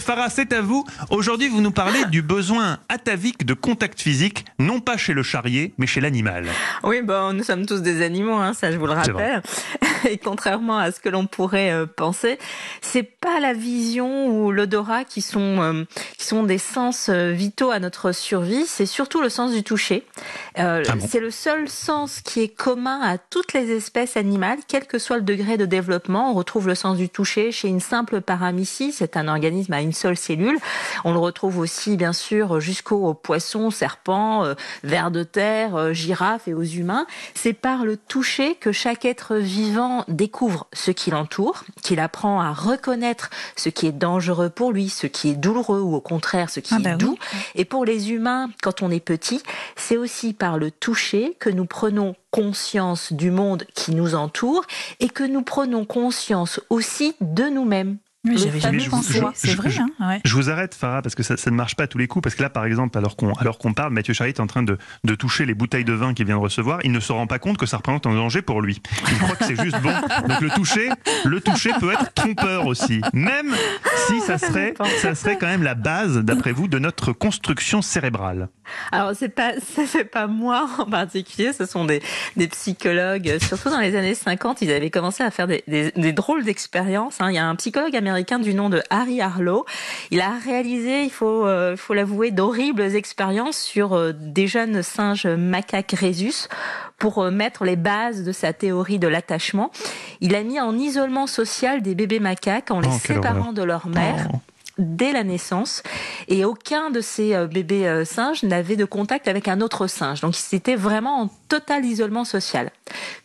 Farah, c'est à vous. Aujourd'hui, vous nous parlez du besoin atavique de contact physique, non pas chez le charrier, mais chez l'animal. Oui, bon, nous sommes tous des animaux, hein, ça je vous le rappelle. Et contrairement à ce que l'on pourrait euh, penser, c'est pas la vision ou l'odorat qui sont euh, qui sont des sens euh, vitaux à notre survie, c'est surtout le sens du toucher. Ah c'est le seul sens qui est commun à toutes les espèces animales, quel que soit le degré de développement. On retrouve le sens du toucher chez une simple paramécie, c'est un organisme à une seule cellule. On le retrouve aussi, bien sûr, jusqu'aux poissons, serpents, euh, vers de terre, euh, girafes et aux humains. C'est par le toucher que chaque être vivant découvre ce qui l'entoure, qu'il apprend à reconnaître ce qui est dangereux pour lui, ce qui est douloureux ou au contraire ce qui ah est bah doux. Et pour les humains, quand on est petit, c'est aussi par le toucher que nous prenons conscience du monde qui nous entoure et que nous prenons conscience aussi de nous-mêmes. Oui, j'avais jamais pensé. C'est vrai. Hein Je vous arrête, Farah, parce que ça, ça, ne marche pas à tous les coups. Parce que là, par exemple, alors qu'on alors qu'on parle, Mathieu Charrier est en train de, de, toucher les bouteilles de vin qu'il vient de recevoir. Il ne se rend pas compte que ça représente un danger pour lui. Il croit que c'est juste bon. Donc le toucher, le toucher peut être trompeur aussi. Même si ça serait, ça serait quand même la base, d'après vous, de notre construction cérébrale. Alors c'est pas, c'est pas moi en particulier. Ce sont des, des psychologues, surtout dans les années 50, ils avaient commencé à faire des, des, des drôles d'expériences. Hein. Il y a un psychologue américain américain du nom de Harry Harlow. Il a réalisé, il faut, euh, faut l'avouer, d'horribles expériences sur euh, des jeunes singes macaques rhésus pour euh, mettre les bases de sa théorie de l'attachement. Il a mis en isolement social des bébés macaques en les oh, séparant de leur mère. Oh dès la naissance et aucun de ces euh, bébés euh, singes n'avait de contact avec un autre singe. Donc c'était vraiment en total isolement social.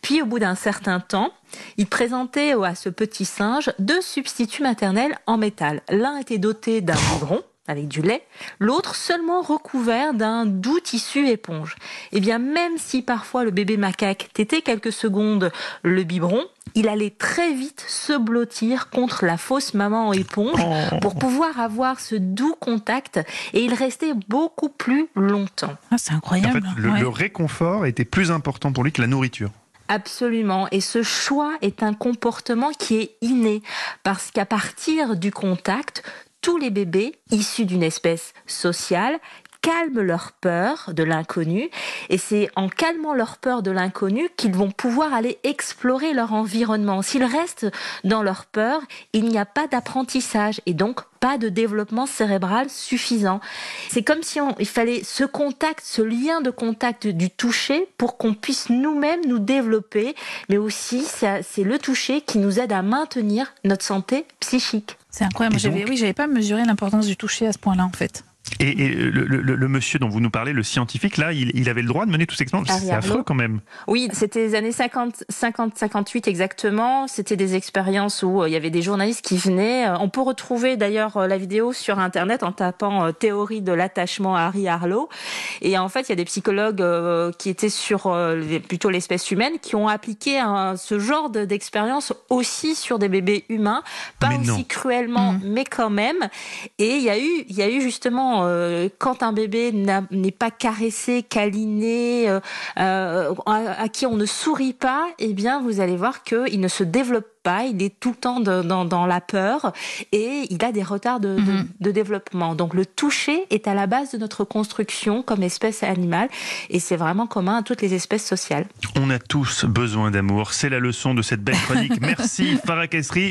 Puis au bout d'un certain temps, il présentait à ce petit singe deux substituts maternels en métal. L'un était doté d'un biberon avec du lait, l'autre seulement recouvert d'un doux tissu éponge. Et eh bien même si parfois le bébé macaque tétait quelques secondes le biberon, il allait très vite se blottir contre la fausse maman éponge oh. pour pouvoir avoir ce doux contact et il restait beaucoup plus longtemps. Ah, c'est incroyable. le réconfort était plus important pour lui que la nourriture. Absolument. Et ce choix est un comportement qui est inné parce qu'à partir du contact, tous les bébés issus d'une espèce sociale calment leur peur de l'inconnu et c'est en calmant leur peur de l'inconnu qu'ils vont pouvoir aller explorer leur environnement. S'ils restent dans leur peur, il n'y a pas d'apprentissage et donc pas de développement cérébral suffisant. C'est comme si il fallait ce contact, ce lien de contact du toucher pour qu'on puisse nous-mêmes nous développer, mais aussi c'est le toucher qui nous aide à maintenir notre santé psychique. C'est incroyable. oui, j'avais pas mesuré l'importance du toucher à ce point-là en fait. Et, le, monsieur dont vous nous parlez, le scientifique, là, il, avait le droit de mener tous ces expériences. C'est affreux quand même. Oui, c'était les années 50, 50, 58 exactement. C'était des expériences où euh, il y avait des journalistes qui venaient. Euh, on peut retrouver d'ailleurs euh, la vidéo sur Internet en tapant théorie de l'attachement à Harry Harlow. Et en fait, il y a des psychologues qui étaient sur plutôt l'espèce humaine qui ont appliqué ce genre d'expérience aussi sur des bébés humains, pas aussi cruellement, mmh. mais quand même. Et il y a eu, il y a eu justement euh, quand un bébé n'est pas caressé, câliné, euh, euh, à, qui on ne sourit pas, eh bien, vous allez voir qu'il ne se développe pas, il est tout le temps dans, la peur et il a des retards de, mhm. de, développement. Donc le toucher est à la base de notre construction comme espèce animale et c'est vraiment commun à toutes les espèces sociales. On a tous besoin d'amour, c'est la leçon de cette belle chronique. Merci Farah Kessri.